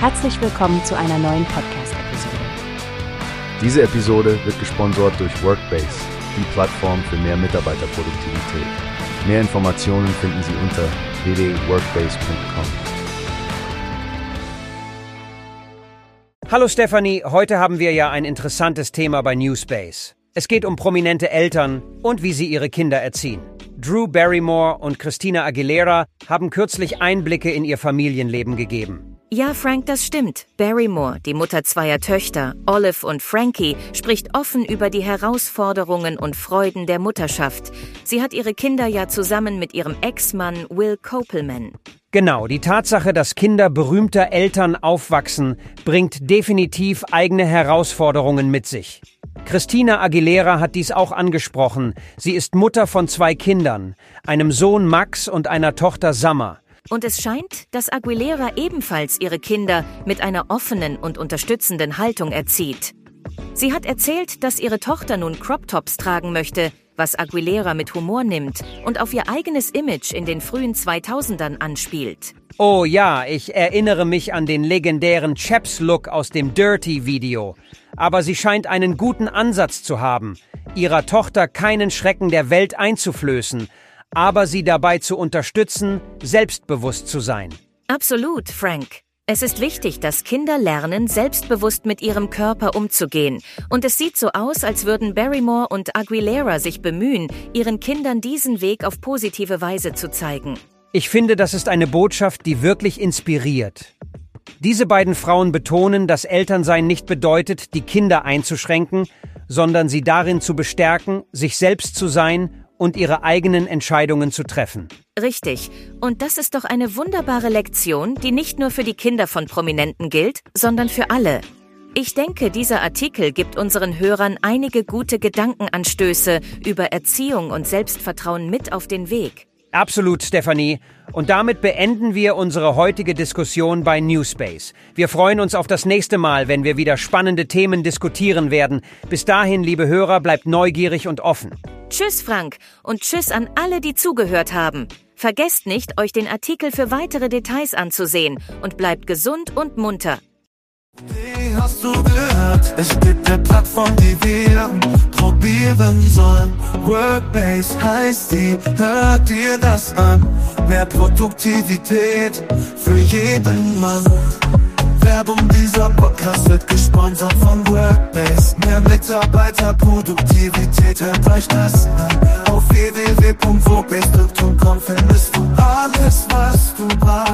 Herzlich willkommen zu einer neuen Podcast-Episode. Diese Episode wird gesponsert durch Workbase, die Plattform für mehr Mitarbeiterproduktivität. Mehr Informationen finden Sie unter www.workbase.com. Hallo Stephanie, heute haben wir ja ein interessantes Thema bei Newspace. Es geht um prominente Eltern und wie sie ihre Kinder erziehen. Drew Barrymore und Christina Aguilera haben kürzlich Einblicke in ihr Familienleben gegeben. Ja, Frank, das stimmt. Barrymore, die Mutter zweier Töchter, Olive und Frankie, spricht offen über die Herausforderungen und Freuden der Mutterschaft. Sie hat ihre Kinder ja zusammen mit ihrem Ex-Mann Will Kopelman. Genau, die Tatsache, dass Kinder berühmter Eltern aufwachsen, bringt definitiv eigene Herausforderungen mit sich. Christina Aguilera hat dies auch angesprochen. Sie ist Mutter von zwei Kindern, einem Sohn Max und einer Tochter Summer. Und es scheint, dass Aguilera ebenfalls ihre Kinder mit einer offenen und unterstützenden Haltung erzieht. Sie hat erzählt, dass ihre Tochter nun Crop-Tops tragen möchte, was Aguilera mit Humor nimmt und auf ihr eigenes Image in den frühen 2000ern anspielt. Oh ja, ich erinnere mich an den legendären Chaps-Look aus dem Dirty-Video. Aber sie scheint einen guten Ansatz zu haben, ihrer Tochter keinen Schrecken der Welt einzuflößen, aber sie dabei zu unterstützen, selbstbewusst zu sein. Absolut, Frank. Es ist wichtig, dass Kinder lernen, selbstbewusst mit ihrem Körper umzugehen. Und es sieht so aus, als würden Barrymore und Aguilera sich bemühen, ihren Kindern diesen Weg auf positive Weise zu zeigen. Ich finde, das ist eine Botschaft, die wirklich inspiriert. Diese beiden Frauen betonen, dass Elternsein nicht bedeutet, die Kinder einzuschränken, sondern sie darin zu bestärken, sich selbst zu sein und ihre eigenen Entscheidungen zu treffen. Richtig. Und das ist doch eine wunderbare Lektion, die nicht nur für die Kinder von Prominenten gilt, sondern für alle. Ich denke, dieser Artikel gibt unseren Hörern einige gute Gedankenanstöße über Erziehung und Selbstvertrauen mit auf den Weg. Absolut, Stephanie. Und damit beenden wir unsere heutige Diskussion bei Newspace. Wir freuen uns auf das nächste Mal, wenn wir wieder spannende Themen diskutieren werden. Bis dahin, liebe Hörer, bleibt neugierig und offen. Tschüss, Frank, und tschüss an alle, die zugehört haben. Vergesst nicht, euch den Artikel für weitere Details anzusehen und bleibt gesund und munter. Wie hast du gehört? Es gibt eine Plattform, die wir probieren sollen. Workbase heißt die, hört dir das an. Mehr Produktivität für jeden Mann. Werbung dieser Podcast wird gesponsert von Workbase. Mehr Mitarbeiterproduktivität, hört euch das. Auf www.workbase.com findest du alles, was du brauchst.